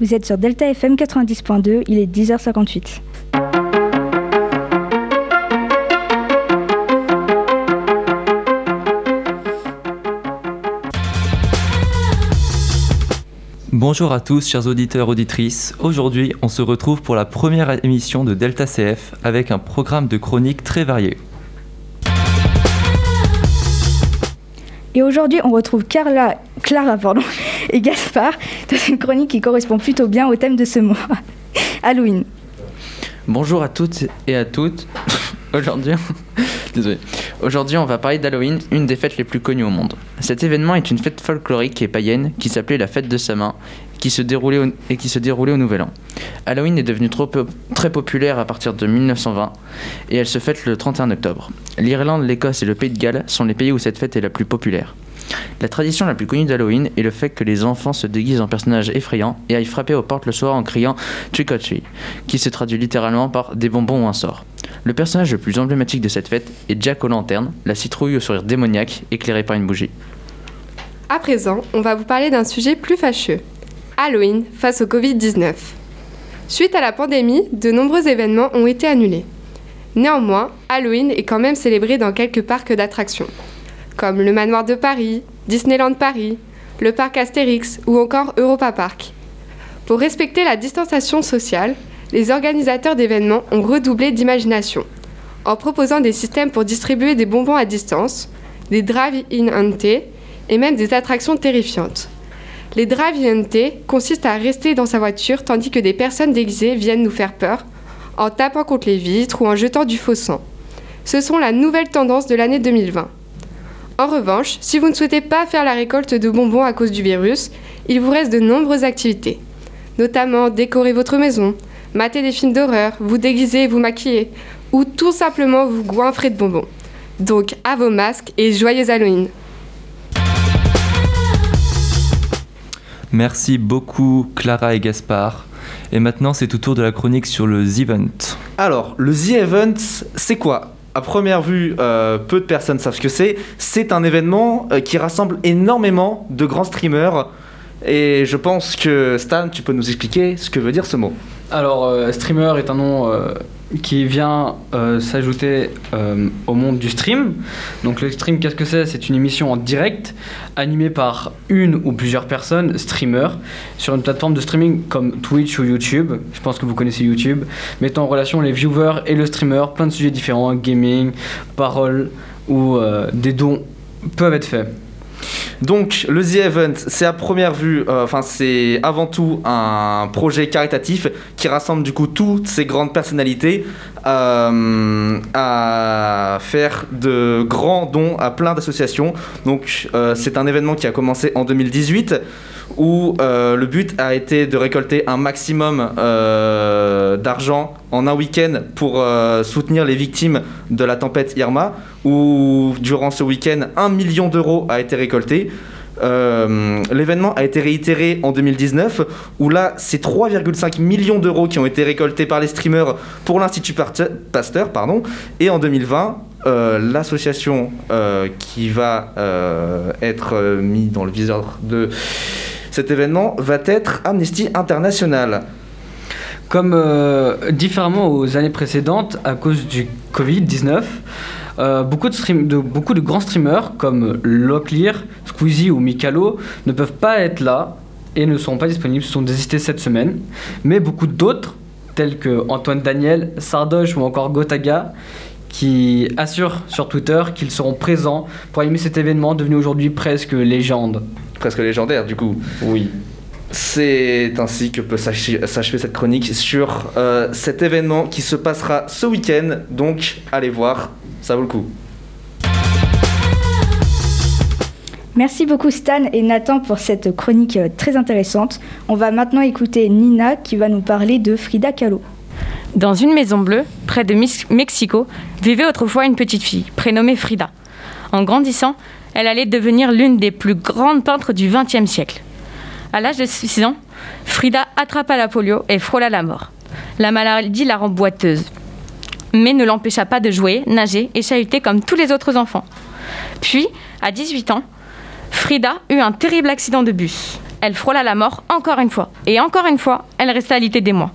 Vous êtes sur Delta FM 90.2, il est 10h58. Bonjour à tous, chers auditeurs, auditrices. Aujourd'hui, on se retrouve pour la première émission de Delta CF avec un programme de chroniques très varié. Et aujourd'hui, on retrouve Carla, Clara pardon, et Gaspard dans une chronique qui correspond plutôt bien au thème de ce mois, Halloween. Bonjour à toutes et à toutes. Aujourd'hui, désolé. Aujourd'hui, on va parler d'Halloween, une des fêtes les plus connues au monde. Cet événement est une fête folklorique et païenne qui s'appelait la fête de sa main qui se déroulait et qui se déroulait au Nouvel An. Halloween est devenue très populaire à partir de 1920 et elle se fête le 31 octobre. L'Irlande, l'Écosse et le Pays de Galles sont les pays où cette fête est la plus populaire. La tradition la plus connue d'Halloween est le fait que les enfants se déguisent en personnages effrayants et aillent frapper aux portes le soir en criant Trick or treat, qui se traduit littéralement par des bonbons ou un sort. Le personnage le plus emblématique de cette fête est Jack aux lanternes, la citrouille au sourire démoniaque éclairée par une bougie. À présent, on va vous parler d'un sujet plus fâcheux. Halloween face au Covid-19. Suite à la pandémie, de nombreux événements ont été annulés. Néanmoins, Halloween est quand même célébré dans quelques parcs d'attractions, comme le Manoir de Paris, Disneyland Paris, le parc Astérix ou encore Europa Park. Pour respecter la distanciation sociale, les organisateurs d'événements ont redoublé d'imagination, en proposant des systèmes pour distribuer des bonbons à distance, des drive-in hantés et même des attractions terrifiantes. Les drive-in hantés consistent à rester dans sa voiture tandis que des personnes déguisées viennent nous faire peur en tapant contre les vitres ou en jetant du faux sang. Ce sont la nouvelle tendance de l'année 2020. En revanche, si vous ne souhaitez pas faire la récolte de bonbons à cause du virus, il vous reste de nombreuses activités, notamment décorer votre maison, mater des films d'horreur, vous déguiser et vous maquiller, ou tout simplement vous goinfrer de bonbons. Donc à vos masques et joyeux Halloween Merci beaucoup Clara et Gaspard. Et maintenant, c'est au tour de la chronique sur le The Event. Alors, le The Event, c'est quoi? À première vue, euh, peu de personnes savent ce que c'est. C'est un événement euh, qui rassemble énormément de grands streamers. Et je pense que Stan, tu peux nous expliquer ce que veut dire ce mot? Alors, euh, streamer est un nom qui vient euh, s'ajouter euh, au monde du stream. Donc, le stream, qu'est-ce que c'est? C'est une émission en direct animée par une ou plusieurs personnes, streamers, sur une plateforme de streaming comme Twitch ou YouTube. Je pense que vous connaissez YouTube, mettant en relation les viewers et le streamer, plein de sujets différents, gaming, paroles ou euh, des dons peuvent être faits. Donc, le The Event, c'est à première vue, euh, enfin, c'est avant tout un projet caritatif qui rassemble du coup toutes ces grandes personnalités euh, à faire de grands dons à plein d'associations. Donc, euh, c'est un événement qui a commencé en 2018 où euh, le but a été de récolter un maximum euh, d'argent en un week-end pour euh, soutenir les victimes de la tempête Irma, où durant ce week-end, un million d'euros a été récolté. L'événement a été réitéré en 2019, où là, c'est 3,5 millions d'euros qui ont été récoltés par les streamers pour l'Institut Pasteur. Pardon. Et en 2020, euh, l'association qui va être mise dans le viseur de cet événement va être Amnesty International. Comme euh, différemment aux années précédentes, à cause du Covid-19, euh, beaucoup, de grands streamers comme Locklear, Squeezie ou Mikalo ne peuvent pas être là et ne sont pas disponibles, sont désistés cette semaine. Mais beaucoup d'autres, tels que Antoine Daniel, Sardoche ou encore Gotaga, qui assurent sur Twitter qu'ils seront présents pour animer cet événement devenu aujourd'hui presque légende. Presque légendaire, du coup. Oui. C'est ainsi que peut s'achever cette chronique sur euh, cet événement qui se passera ce week-end. Donc, allez voir, ça vaut le coup. Merci beaucoup Stan et Nathan pour cette chronique euh, très intéressante. On va maintenant écouter Nina qui va nous parler de Frida Kahlo. Dans une maison bleue, près de Mexico, vivait autrefois une petite fille, prénommée Frida. En grandissant, elle allait devenir l'une des plus grandes peintres du XXe siècle. À l'âge de 6 ans, Frida attrapa la polio et frôla la mort. La maladie la rend boiteuse, mais ne l'empêcha pas de jouer, nager et chahuter comme tous les autres enfants. Puis, à 18 ans, Frida eut un terrible accident de bus. Elle frôla la mort encore une fois. Et encore une fois, elle resta alitée des mois.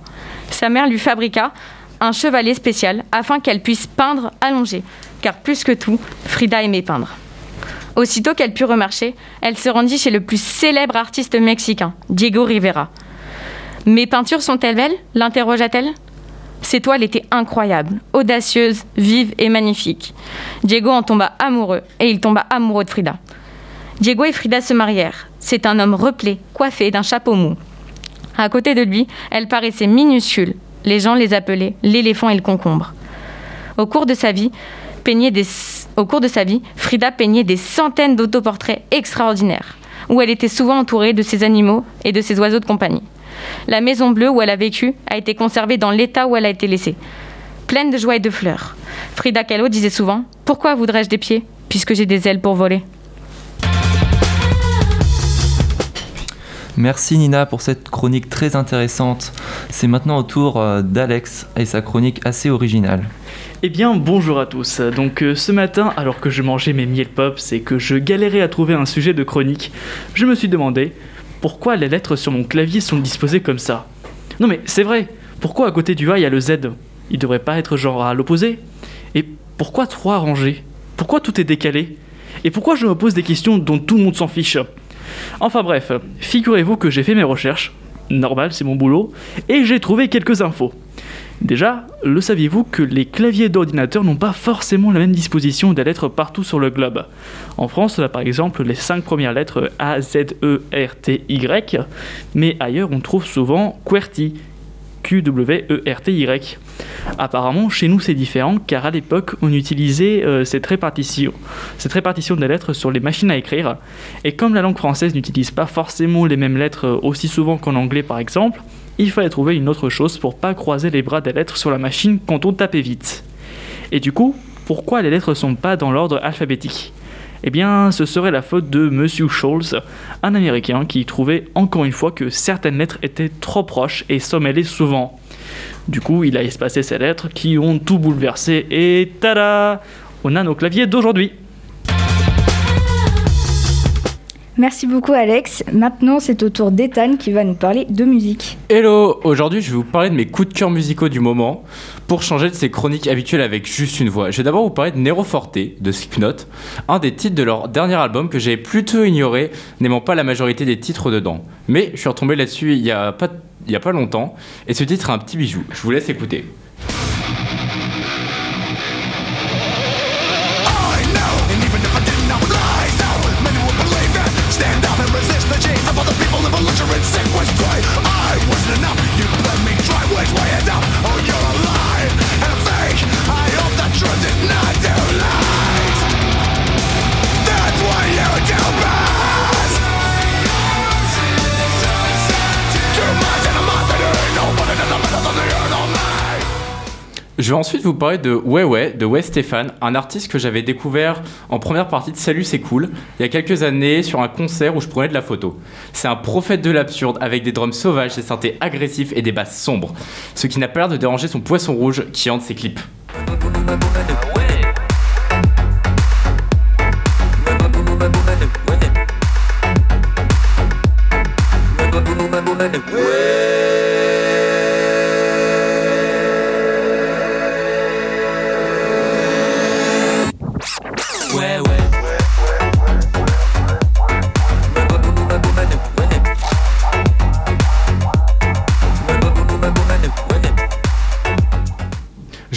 Sa mère lui fabriqua un chevalet spécial afin qu'elle puisse peindre allongée, car plus que tout, Frida aimait peindre. Aussitôt qu'elle put remarcher, elle se rendit chez le plus célèbre artiste mexicain, Diego Rivera. Mes peintures sont-elles belles? l'interrogea-t-elle. Ses toiles étaient incroyables, audacieuses, vives et magnifiques. Diego en tomba amoureux et il tomba amoureux de Frida. Diego et Frida se marièrent. C'est un homme replé, coiffé d'un chapeau mou. À côté de lui, elle paraissait minuscule. Les gens les appelaient l'éléphant et le concombre. Au cours de sa vie, Au cours de sa vie, Frida peignait des centaines d'autoportraits extraordinaires, où elle était souvent entourée de ses animaux et de ses oiseaux de compagnie. La maison bleue où elle a vécu a été conservée dans l'état où elle a été laissée, pleine de joie et de fleurs. Frida Kahlo disait souvent Pourquoi voudrais-je des pieds, puisque j'ai des ailes pour voler? Merci Nina pour cette chronique très intéressante. C'est maintenant au tour euh, d'Alex et sa chronique assez originale. Eh bien, bonjour à tous. Donc, euh, ce matin, alors que je mangeais mes miel pops et que je galérais à trouver un sujet de chronique, je me suis demandé pourquoi les lettres sur mon clavier sont disposées comme ça. Non, mais c'est vrai, pourquoi à côté du A il y a le Z? Il devrait pas être genre à l'opposé Et pourquoi trois rangées? Pourquoi tout est décalé? Et pourquoi je me pose des questions dont tout le monde s'en fiche? Enfin bref, figurez-vous que j'ai fait mes recherches, normal, c'est mon boulot, et j'ai trouvé quelques infos. Déjà, le saviez-vous que les claviers d'ordinateur n'ont pas forcément la même disposition des lettres partout sur le globe? En France, on a par exemple les 5 premières lettres A, Z, E, R, T, Y, mais ailleurs on trouve souvent QWERTY, Q-W-E-R-T-Y. Apparemment, chez nous c'est différent car à l'époque on utilisait euh, cette, répartition, cette répartition des lettres sur les machines à écrire. Et comme la langue française n'utilise pas forcément les mêmes lettres aussi souvent qu'en anglais par exemple, il fallait trouver une autre chose pour pas croiser les bras des lettres sur la machine quand on tapait vite. Et du coup, pourquoi les lettres sont pas dans l'ordre alphabétique? Eh bien, ce serait la faute de Monsieur Scholz, un Américain qui trouvait encore une fois que certaines lettres étaient trop proches et s'emmêlaient souvent. Du coup, il a espacé ces lettres qui ont tout bouleversé et tada On a nos claviers d'aujourd'hui Merci beaucoup Alex. Maintenant c'est au tour d'Ethan qui va nous parler de musique. Hello Aujourd'hui je vais vous parler de mes coups de cœur musicaux du moment pour changer de ces chroniques habituelles avec juste une voix. Je vais d'abord vous parler de Nero Forte de Slipknot, un des titres de leur dernier album que j'avais plutôt ignoré, n'aimant pas la majorité des titres dedans. Mais je suis retombé là-dessus il y a y a pas longtemps et ce titre est un petit bijou. Je vous laisse écouter. Ensuite vous parler de Ouais de Wes Stéphane, un artiste que j'avais découvert en première partie de Salut c'est cool, il y a quelques années sur un concert où je prenais de la photo. C'est un prophète de l'absurde avec des drums sauvages, des synthés agressifs et des basses sombres, ce qui n'a pas l'air de déranger son poisson rouge qui hante ses clips.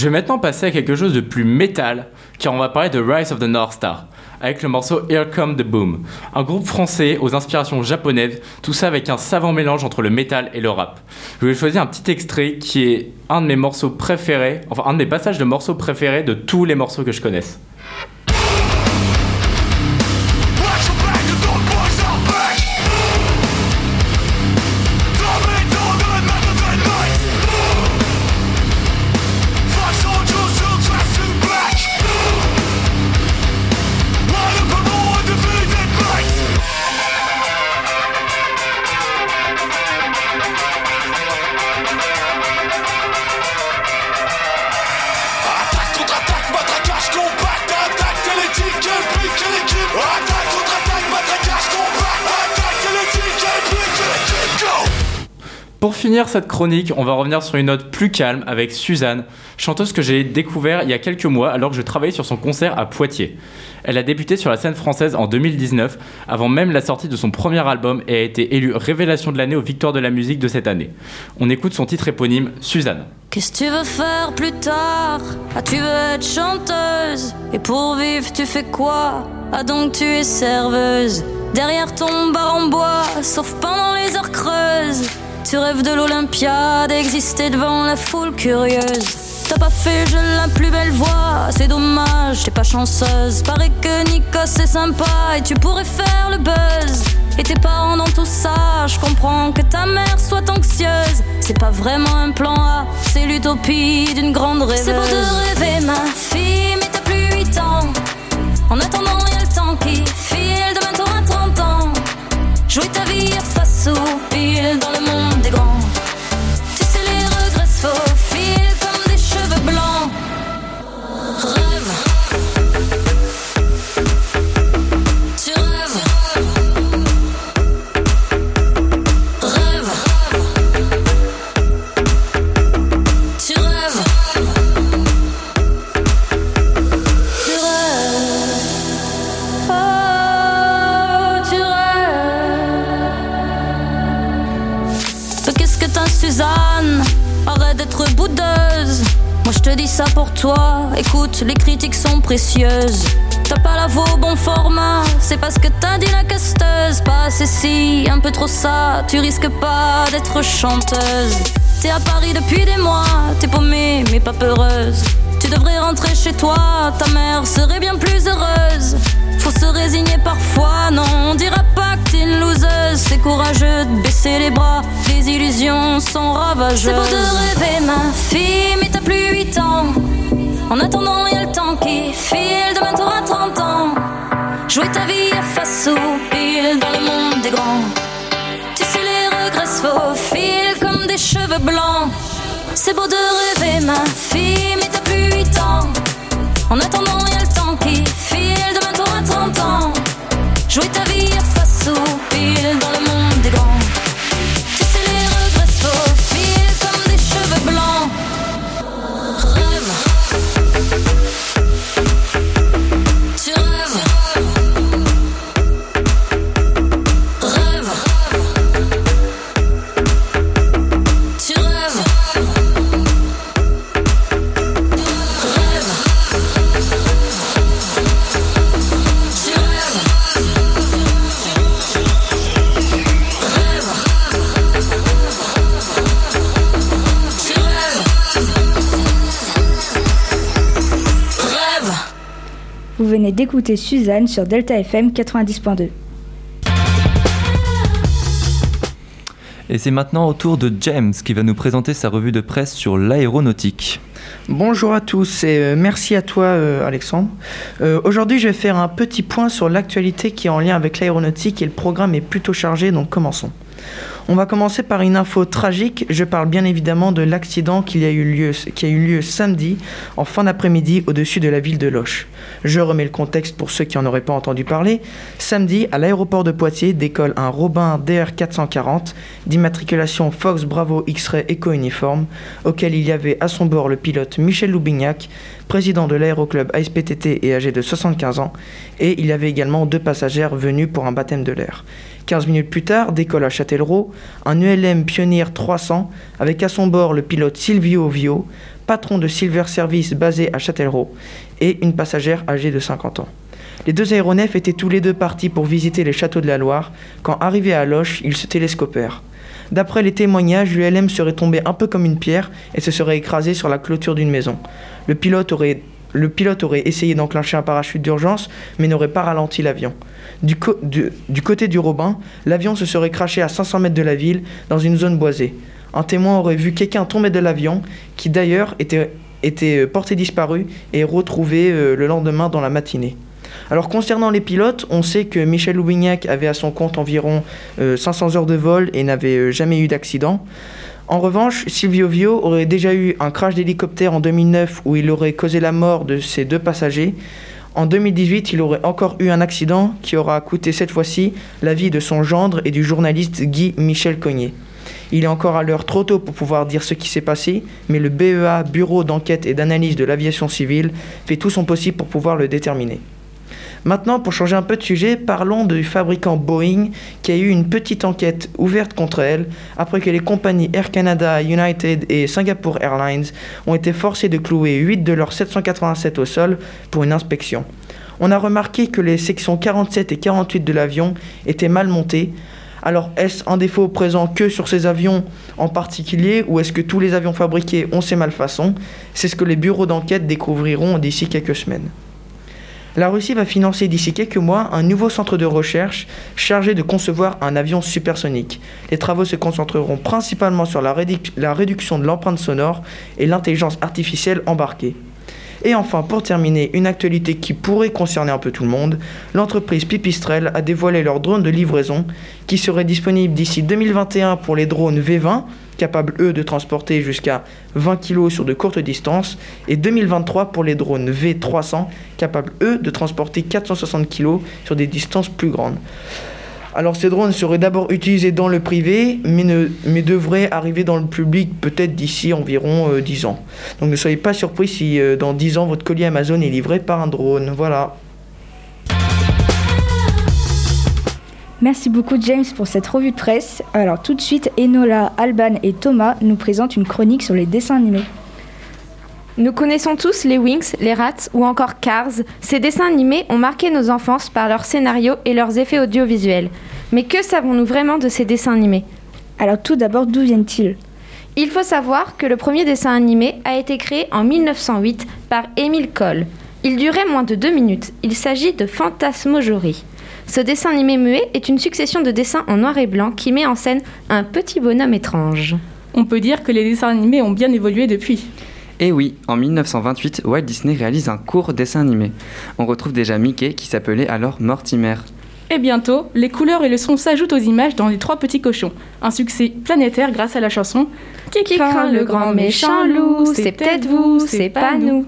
Vais maintenant passer à quelque chose de plus métal, car on va parler de Rise of the North Star, avec le morceau Here Come the Boom, un groupe français aux inspirations japonaises, tout ça avec un savant mélange entre le métal et le rap. Je vais choisir un petit extrait qui est un de mes morceaux préférés, enfin un de mes passages de morceaux préférés de tous les morceaux que je connaisse. Pour finir cette chronique, on va revenir sur une note plus calme avec Suzanne, chanteuse que j'ai découvert il y a quelques mois alors que je travaillais sur son concert à Poitiers. Elle a débuté sur la scène française en 2019, avant même la sortie de son premier album et a été élue révélation de l'année aux Victoires de la musique de cette année. On écoute son titre éponyme, Suzanne. Qu'est-ce que tu veux faire plus tard? Ah, tu veux être chanteuse? Et pour vivre, tu fais quoi? Ah, donc tu es serveuse Derrière ton bar en bois, sauf pendant les heures creuses. Tu rêves de l'Olympiade, exister devant la foule curieuse. T'as pas fait je la plus belle voix, c'est dommage, t'es pas chanceuse. Paraît que Nico c'est sympa et tu pourrais faire le buzz. Et tes parents dans tout ça, je comprends que ta mère soit anxieuse. C'est pas vraiment un plan A, c'est l'utopie d'une grande rêveuse. C'est beau de rêver, ma fille, mais t'as plus 8 ans. En attendant, y a le temps qui file, demain t'auras 30 ans. Jouer ta vie face au pile dans le monde Qu'est-ce que t'as, Suzanne Arrête d'être boudeuse. Moi je te dis ça pour toi. Écoute, les critiques sont précieuses. T'as pas la voix au bon format, c'est parce que t'as dit la casteuse. Pas assez si, un peu trop ça, tu risques pas d'être chanteuse. T'es à Paris depuis des mois, t'es paumée mais pas peureuse. Tu devrais rentrer chez toi, ta mère serait bien plus heureuse. Se résigner parfois, non, on dira pas que t'es une loseuse. C'est courageux de baisser les bras, les illusions sont ravageuses. C'est beau de rêver, ma fille, mais t'as plus 8 ans. En attendant, y a le temps qui file, demain t'auras 30 ans. Jouer ta vie à face au pile dans le monde des grands. Tu sais, les regrets se faufilent comme des cheveux blancs. C'est beau de rêver, ma fille, mais t'as plus 8 ans. En attendant, y a le temps qui file, t'auras 30 ans. Jouer ta vie à face au pile dans le Vous venez d'écouter Suzanne sur Delta FM 90.2. Et c'est maintenant au tour de James qui va nous présenter sa revue de presse sur l'aéronautique. Bonjour à tous et euh, merci à toi euh, Alexandre. Euh, Aujourd'hui je vais faire un petit point sur l'actualité qui est en lien avec l'aéronautique et le programme est plutôt chargé donc commençons. On va commencer par une info tragique. Je parle bien évidemment de l'accident qui a eu lieu, samedi en fin d'après-midi au-dessus de la ville de Loches. Je remets le contexte pour ceux qui n'en auraient pas entendu parler. Samedi, à l'aéroport de Poitiers, décolle un Robin DR440 d'immatriculation Fox Bravo X-Ray Eco Uniforme, auquel il y avait à son bord le pilote Michel Loubignac, président de l'aéroclub ASPTT et âgé de 75 ans, et il y avait également deux passagères venus pour un baptême de l'air. 15 minutes plus tard, décolle à Châtellerault un ULM Pioneer 300 avec à son bord le pilote Silvio Vio, patron de Silver Service basé à Châtellerault, et une passagère âgée de 50 ans. Les deux aéronefs étaient tous les deux partis pour visiter les châteaux de la Loire. Quand arrivés à Loches, ils se télescopèrent. D'après les témoignages, l'ULM serait tombé un peu comme une pierre et se serait écrasé sur la clôture d'une maison. Le pilote aurait, le pilote aurait essayé d'enclencher un parachute d'urgence, mais n'aurait pas ralenti l'avion. Du, côté du Robin, l'avion se serait craché à 500 mètres de la ville, dans une zone boisée. Un témoin aurait vu quelqu'un tomber de l'avion, qui d'ailleurs était, euh, porté disparu et retrouvé euh, le lendemain dans la matinée. Alors concernant les pilotes, on sait que Michel Loubignac avait à son compte environ euh, 500 heures de vol et n'avait euh, jamais eu d'accident. En revanche, Silvio Vio aurait déjà eu un crash d'hélicoptère en 2009 où il aurait causé la mort de ses deux passagers. En 2018, il aurait encore eu un accident qui aura coûté cette fois-ci la vie de son gendre et du journaliste Guy Michel Cognier. Il est encore à l'heure trop tôt pour pouvoir dire ce qui s'est passé, mais le BEA, Bureau d'enquête et d'analyse de l'aviation civile, fait tout son possible pour pouvoir le déterminer. Maintenant, pour changer un peu de sujet, parlons du fabricant Boeing qui a eu une petite enquête ouverte contre elle après que les compagnies Air Canada, United et Singapore Airlines ont été forcées de clouer 8 de leurs 787 au sol pour une inspection. On a remarqué que les sections 47 et 48 de l'avion étaient mal montées. Alors est-ce un défaut présent que sur ces avions en particulier ou est-ce que tous les avions fabriqués ont ces malfaçons? C'est ce que les bureaux d'enquête découvriront d'ici quelques semaines. La Russie va financer d'ici quelques mois un nouveau centre de recherche chargé de concevoir un avion supersonique. Les travaux se concentreront principalement sur la, réduc- la réduction de l'empreinte sonore et l'intelligence artificielle embarquée. Et enfin, pour terminer, une actualité qui pourrait concerner un peu tout le monde, l'entreprise Pipistrel a dévoilé leur drone de livraison qui serait disponible d'ici 2021 pour les drones V20, capables eux de transporter jusqu'à 20 kg sur de courtes distances, et 2023 pour les drones V300, capables eux de transporter 460 kg sur des distances plus grandes. Alors ces drones seraient d'abord utilisés dans le privé, mais, devraient arriver dans le public peut-être d'ici environ euh, 10 ans. Donc ne soyez pas surpris si euh, dans 10 ans votre colis Amazon est livré par un drone. Voilà. Merci beaucoup James pour cette revue de presse. Alors tout de suite, Enola, Alban et Thomas nous présentent une chronique sur les dessins animés. Nous connaissons tous les Wings, les Rats ou encore Cars. Ces dessins animés ont marqué nos enfances par leurs scénarios et leurs effets audiovisuels. Mais que savons-nous vraiment de ces dessins animés? Alors tout d'abord, d'où viennent-ils? Il faut savoir que le premier dessin animé a été créé en 1908 par Émile Cole. Il durait moins de deux minutes. Il s'agit de Fantasmagorie. Ce dessin animé muet est une succession de dessins en noir et blanc qui met en scène un petit bonhomme étrange. On peut dire que les dessins animés ont bien évolué depuis. Et oui, en 1928, Walt Disney réalise un court dessin animé. On retrouve déjà Mickey qui s'appelait alors Mortimer. Et bientôt, les couleurs et le son s'ajoutent aux images dans Les Trois Petits Cochons. Un succès planétaire grâce à la chanson Qui craint le grand méchant loup? C'est peut-être vous, c'est pas nous.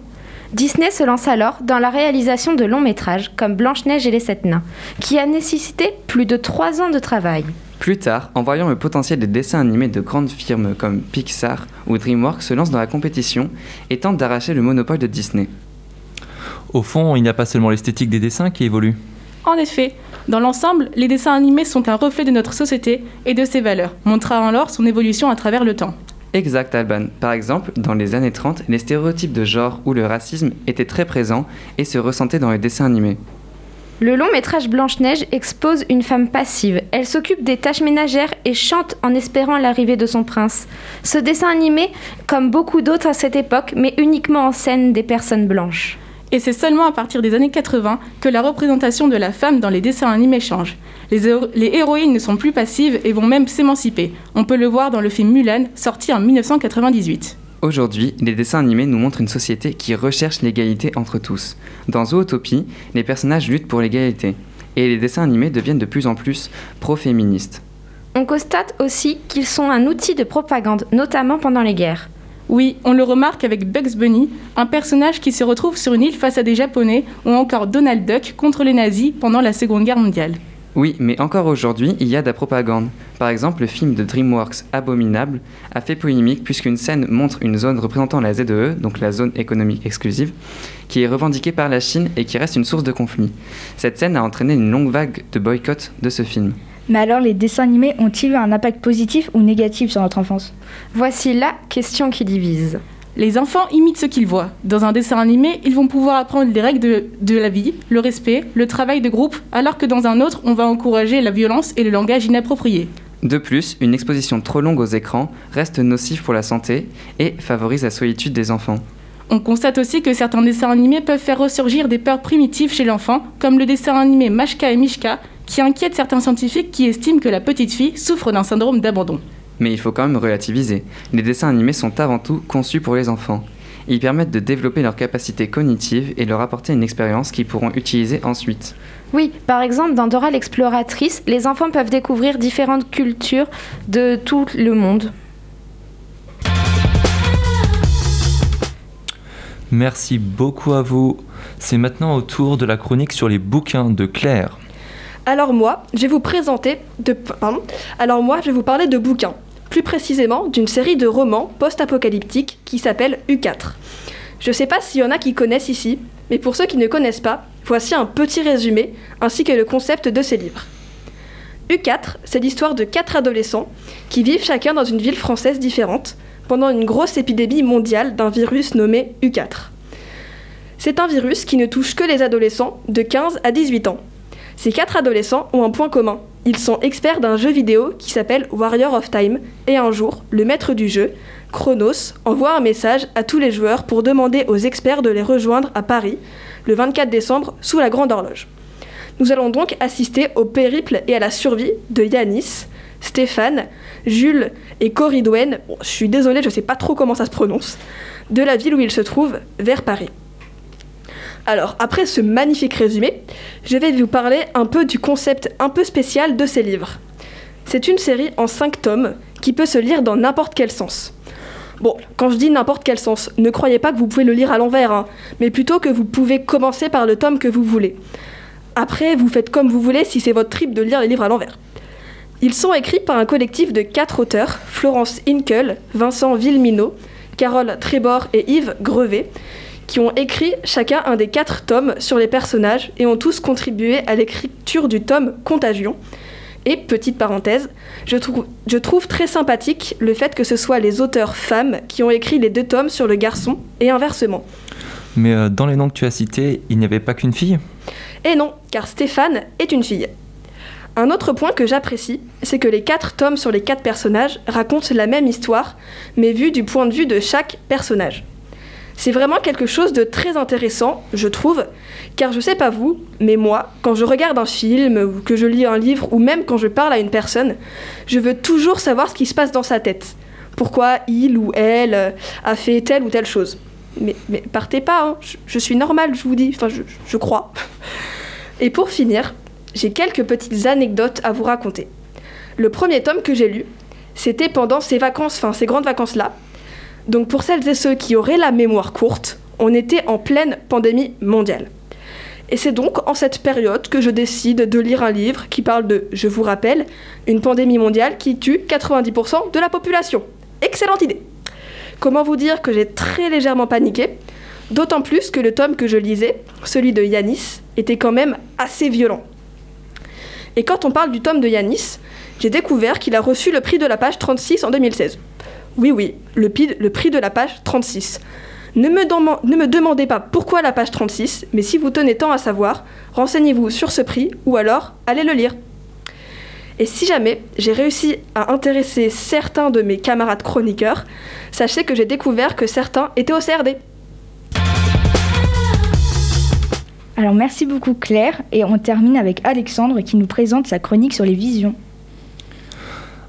Disney se lance alors dans la réalisation de longs métrages comme Blanche-Neige et les Sept Nains, qui a nécessité plus de trois ans de travail. Plus tard, en voyant le potentiel des dessins animés de grandes firmes comme Pixar ou DreamWorks se lance dans la compétition et tente d'arracher le monopole de Disney. Au fond, il n'y a pas seulement l'esthétique des dessins qui évolue. En effet, dans l'ensemble, les dessins animés sont un reflet de notre société et de ses valeurs, montrant alors son évolution à travers le temps. Exact, Alban. Par exemple, dans les années 30, les stéréotypes de genre ou le racisme étaient très présents et se ressentaient dans les dessins animés. Le long métrage Blanche-Neige expose une femme passive. Elle s'occupe des tâches ménagères et chante en espérant l'arrivée de son prince. Ce dessin animé, comme beaucoup d'autres à cette époque, met uniquement en scène des personnes blanches. Et c'est seulement à partir des années 80 que la représentation de la femme dans les dessins animés change. Les, héro- les héroïnes ne sont plus passives et vont même s'émanciper. On peut le voir dans le film Mulan, sorti en 1998. Aujourd'hui, les dessins animés nous montrent une société qui recherche l'égalité entre tous. Dans Zootopie, les personnages luttent pour l'égalité. Et les dessins animés deviennent de plus en plus pro-féministes. On constate aussi qu'ils sont un outil de propagande, notamment pendant les guerres. Oui, on le remarque avec Bugs Bunny, un personnage qui se retrouve sur une île face à des Japonais, ou encore Donald Duck contre les nazis pendant la Seconde Guerre mondiale. Oui, mais encore aujourd'hui, il y a de la propagande. Par exemple, le film de DreamWorks Abominable a fait polémique puisqu'une scène montre une zone représentant la ZEE, donc la zone économique exclusive, qui est revendiquée par la Chine et qui reste une source de conflit. Cette scène a entraîné une longue vague de boycott de ce film. Mais alors, les dessins animés ont-ils eu un impact positif ou négatif sur notre enfance? Voici la question qui divise. Les enfants imitent ce qu'ils voient. Dans un dessin animé, ils vont pouvoir apprendre les règles de, de la vie, le respect, le travail de groupe, alors que dans un autre, on va encourager la violence et le langage inapproprié. De plus, une exposition trop longue aux écrans reste nocive pour la santé et favorise la solitude des enfants. On constate aussi que certains dessins animés peuvent faire ressurgir des peurs primitives chez l'enfant, comme le dessin animé Mashka et Mishka, qui inquiète certains scientifiques qui estiment que la petite fille souffre d'un syndrome d'abandon. Mais il faut quand même relativiser. Les dessins animés sont avant tout conçus pour les enfants. Ils permettent de développer leurs capacités cognitives et leur apporter une expérience qu'ils pourront utiliser ensuite. Oui, par exemple, dans Dora l'exploratrice, les enfants peuvent découvrir différentes cultures de tout le monde. Merci beaucoup à vous. C'est maintenant au tour de la chronique sur les bouquins de Claire. Alors moi, je vais vous présenter de. Alors moi, je vous parler de bouquins. plus précisément d'une série de romans post-apocalyptiques qui s'appelle U4. Je sais pas s'il y en a qui connaissent ici, mais pour ceux qui ne connaissent pas, voici un petit résumé ainsi que le concept de ces livres. U4, c'est l'histoire de quatre adolescents qui vivent chacun dans une ville française différente pendant une grosse épidémie mondiale d'un virus nommé U4. C'est un virus qui ne touche que les adolescents de 15 à 18 ans. Ces quatre adolescents ont un point commun. Ils sont experts d'un jeu vidéo qui s'appelle Warrior of Time et un jour, le maître du jeu, Chronos, envoie un message à tous les joueurs pour demander aux experts de les rejoindre à Paris le 24 décembre sous la grande horloge. Nous allons donc assister au périple et à la survie de Yanis, Stéphane, Jules et Coridwen, bon, je suis désolée, je ne sais pas trop comment ça se prononce, de la ville où ils se trouvent, vers Paris. Alors, après ce magnifique résumé, je vais vous parler un peu du concept un peu spécial de ces livres. C'est une série en 5 tomes qui peut se lire dans n'importe quel sens. Bon, quand je dis n'importe quel sens, ne croyez pas que vous pouvez le lire à l'envers, hein, mais plutôt que vous pouvez commencer par le tome que vous voulez. Après, vous faites comme vous voulez si c'est votre trip de lire les livres à l'envers. Ils sont écrits par un collectif de quatre auteurs, Florence Inkel, Vincent Villeminot, Carole Trébor et Yves Grevet, qui ont écrit chacun un des quatre tomes sur les personnages et ont tous contribué à l'écriture du tome Contagion. Et petite parenthèse, je, trou- je trouve très sympathique le fait que ce soit les auteurs femmes qui ont écrit les deux tomes sur le garçon et inversement. Mais euh, dans les noms que tu as cités, il n'y avait pas qu'une fille? Et non, car Stéphane est une fille. Un autre point que j'apprécie, c'est que les quatre tomes sur les quatre personnages racontent la même histoire, mais vue du point de vue de chaque personnage. C'est vraiment quelque chose de très intéressant, je trouve, car je sais pas vous, mais moi, quand je regarde un film ou que je lis un livre ou même quand je parle à une personne, je veux toujours savoir ce qui se passe dans sa tête. Pourquoi il ou elle euh, a fait telle ou telle chose. Mais, partez pas, hein, je, suis normale, je vous dis, enfin je, je crois. Et pour finir, j'ai quelques petites anecdotes à vous raconter. Le premier tome que j'ai lu, c'était pendant ces vacances, enfin ces grandes vacances-là. Donc pour celles et ceux qui auraient la mémoire courte, on était en pleine pandémie mondiale. Et c'est donc en cette période que je décide de lire un livre qui parle de, je vous rappelle, une pandémie mondiale qui tue 90% de la population. Excellente idée. Comment vous dire que j'ai très légèrement paniqué D'autant plus que le tome que je lisais, celui de Yanis, était quand même assez violent. Et quand on parle du tome de Yanis, j'ai découvert qu'il a reçu le prix de la page 36 en 2016. Oui, oui, le, prix de la page 36. Ne ne me demandez pas pourquoi la page 36, mais si vous tenez tant à savoir, renseignez-vous sur ce prix ou alors allez le lire. Et si jamais j'ai réussi à intéresser certains de mes camarades chroniqueurs, sachez que j'ai découvert que certains étaient au CRD. Alors merci beaucoup Claire et on termine avec Alexandre qui nous présente sa chronique sur les visions.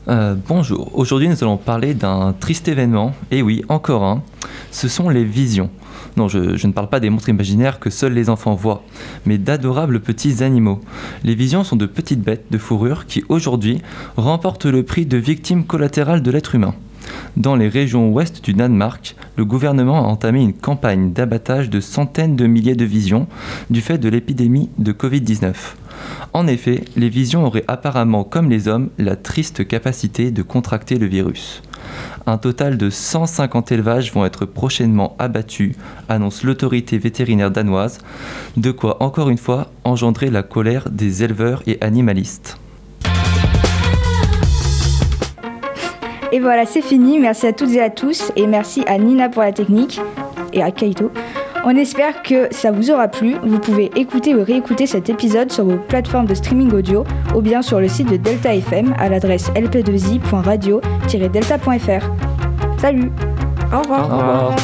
Euh, bonjour, aujourd'hui nous allons parler d'un triste événement, et oui, encore un, ce sont les visions. Non, je, ne parle pas des montres imaginaires que seuls les enfants voient, mais d'adorables petits animaux. Les visions sont de petites bêtes de fourrure qui aujourd'hui remportent le prix de victime collatérale de l'être humain. Dans les régions ouest du Danemark, le gouvernement a entamé une campagne d'abattage de centaines de milliers de visions du fait de l'épidémie de Covid-19. En effet, les visions auraient apparemment, comme les hommes, la triste capacité de contracter le virus. Un total de 150 élevages vont être prochainement abattus, annonce l'autorité vétérinaire danoise, de quoi encore une fois engendrer la colère des éleveurs et animalistes. Et voilà, c'est fini. Merci à toutes et à tous. Et merci à Nina pour la technique et à Kaito. On espère que ça vous aura plu. Vous pouvez écouter ou réécouter cet épisode sur vos plateformes de streaming audio ou bien sur le site de Delta FM à l'adresse lp2i.radio-delta.fr. Salut Au revoir. Au revoir.